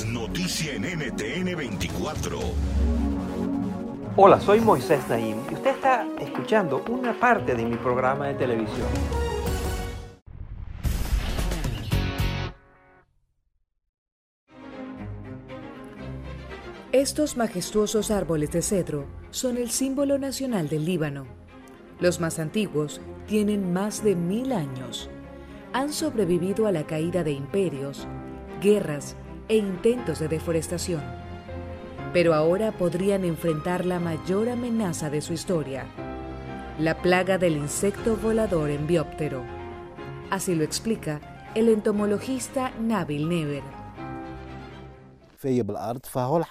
Es noticia en NTN 24. Hola, soy Moisés Naim y usted está escuchando una parte de mi programa de televisión. Estos majestuosos árboles de cedro son el símbolo nacional del Líbano. Los más antiguos tienen más de mil años. Han sobrevivido a la caída de imperios, guerras e intentos de deforestación. Pero ahora podrían enfrentar la mayor amenaza de su historia, la plaga del insecto volador en bióptero. Así lo explica el entomologista Nabil Never.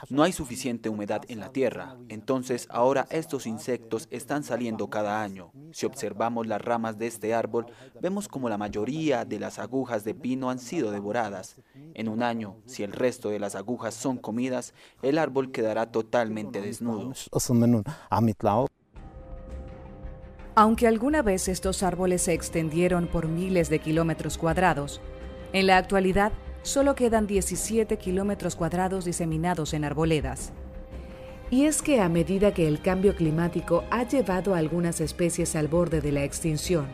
No hay suficiente humedad en la tierra, entonces ahora estos insectos están saliendo cada año. Si observamos las ramas de este árbol, vemos como la mayoría de las agujas de pino han sido devoradas. En un año, si el resto de las agujas son comidas, el árbol quedará totalmente desnudo. Aunque alguna vez estos árboles se extendieron por miles de kilómetros cuadrados, en la actualidad solo quedan 17 kilómetros cuadrados diseminados en arboledas. Y es que a medida que el cambio climático ha llevado a algunas especies al borde de la extinción,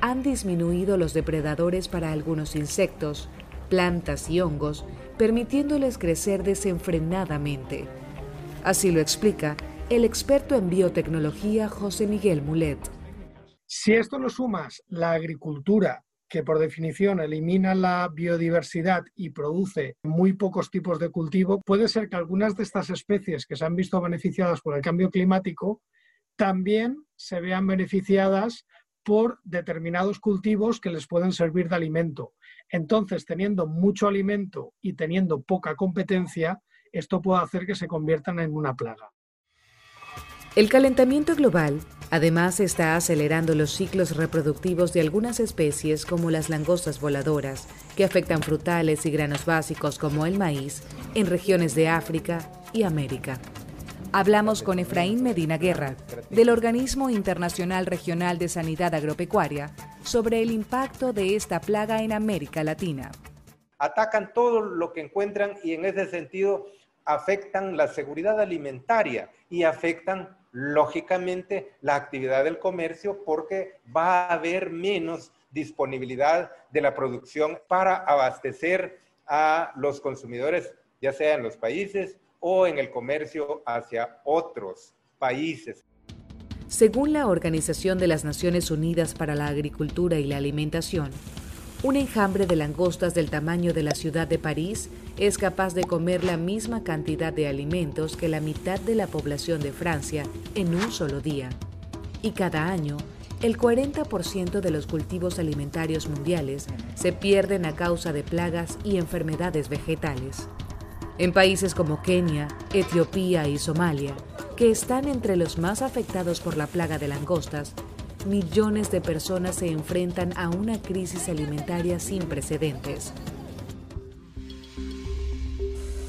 han disminuido los depredadores para algunos insectos, plantas y hongos, permitiéndoles crecer desenfrenadamente. Así lo explica el experto en biotecnología José Miguel Mulet. Si esto lo sumas la agricultura que por definición elimina la biodiversidad y produce muy pocos tipos de cultivo, puede ser que algunas de estas especies que se han visto beneficiadas por el cambio climático también se vean beneficiadas por determinados cultivos que les pueden servir de alimento. Entonces, teniendo mucho alimento y teniendo poca competencia, esto puede hacer que se conviertan en una plaga. El calentamiento global además está acelerando los ciclos reproductivos de algunas especies como las langostas voladoras, que afectan frutales y granos básicos como el maíz en regiones de África y América. Hablamos con Efraín Medina Guerra, del Organismo Internacional Regional de Sanidad Agropecuaria, sobre el impacto de esta plaga en América Latina. Atacan todo lo que encuentran y en ese sentido afectan la seguridad alimentaria y afectan lógicamente la actividad del comercio porque va a haber menos disponibilidad de la producción para abastecer a los consumidores, ya sea en los países o en el comercio hacia otros países. Según la Organización de las Naciones Unidas para la Agricultura y la Alimentación, un enjambre de langostas del tamaño de la ciudad de París es capaz de comer la misma cantidad de alimentos que la mitad de la población de Francia en un solo día. Y cada año, el 40% de los cultivos alimentarios mundiales se pierden a causa de plagas y enfermedades vegetales. En países como Kenia, Etiopía y Somalia, que están entre los más afectados por la plaga de langostas, millones de personas se enfrentan a una crisis alimentaria sin precedentes.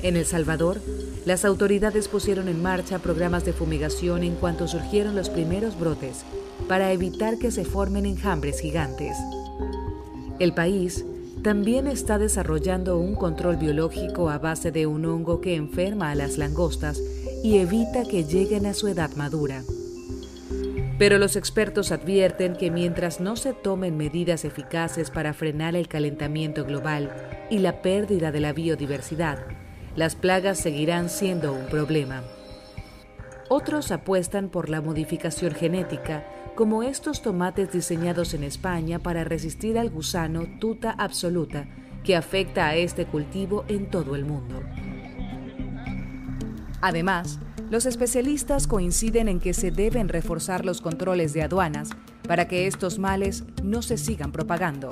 En El Salvador, las autoridades pusieron en marcha programas de fumigación en cuanto surgieron los primeros brotes para evitar que se formen enjambres gigantes. El país también está desarrollando un control biológico a base de un hongo que enferma a las langostas y evita que lleguen a su edad madura. Pero los expertos advierten que mientras no se tomen medidas eficaces para frenar el calentamiento global y la pérdida de la biodiversidad, las plagas seguirán siendo un problema. Otros apuestan por la modificación genética, como estos tomates diseñados en España para resistir al gusano tuta absoluta que afecta a este cultivo en todo el mundo. Además, los especialistas coinciden en que se deben reforzar los controles de aduanas para que estos males no se sigan propagando.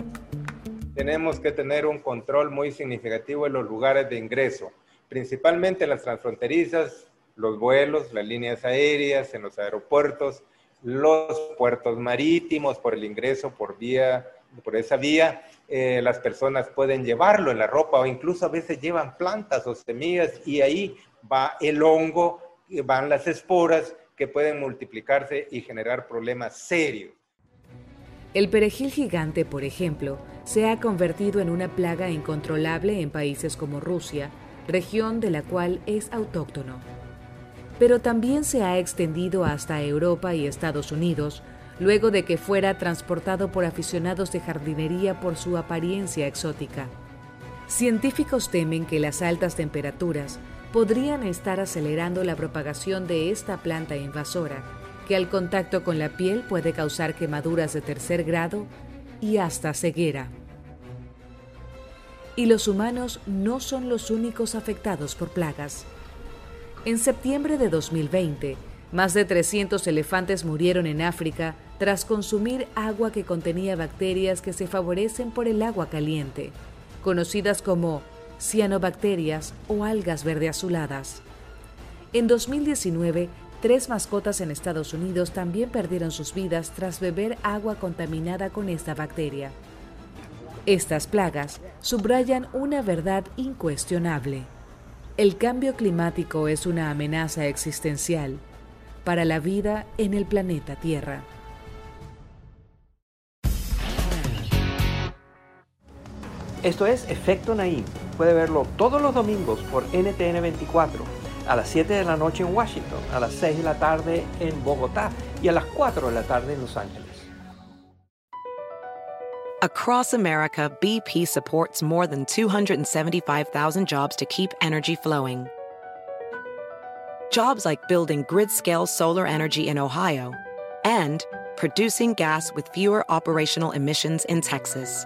tenemos que tener un control muy significativo en los lugares de ingreso, principalmente las transfronterizas, los vuelos, las líneas aéreas, en los aeropuertos, los puertos marítimos por el ingreso por vía, por esa vía, eh, las personas pueden llevarlo en la ropa o incluso a veces llevan plantas o semillas y ahí va el hongo, van las esporas que pueden multiplicarse y generar problemas serios. El perejil gigante, por ejemplo, se ha convertido en una plaga incontrolable en países como Rusia, región de la cual es autóctono. Pero también se ha extendido hasta Europa y Estados Unidos, luego de que fuera transportado por aficionados de jardinería por su apariencia exótica. Científicos temen que las altas temperaturas podrían estar acelerando la propagación de esta planta invasora, que al contacto con la piel puede causar quemaduras de tercer grado y hasta ceguera. Y los humanos no son los únicos afectados por plagas. En septiembre de 2020, más de 300 elefantes murieron en África tras consumir agua que contenía bacterias que se favorecen por el agua caliente, conocidas como cianobacterias o algas verde azuladas. En 2019, tres mascotas en Estados Unidos también perdieron sus vidas tras beber agua contaminada con esta bacteria. Estas plagas subrayan una verdad incuestionable. El cambio climático es una amenaza existencial para la vida en el planeta Tierra. Esto es Efecto Naim. Puede verlo todos los domingos por NTN 24, a las 7 de la noche en Washington, a las 6 de la tarde en Bogotá y a las 4 de la tarde en Los Ángeles. Across America, BP supports more than 275,000 jobs to keep energy flowing. Jobs like building grid-scale solar energy in Ohio and producing gas with fewer operational emissions in Texas.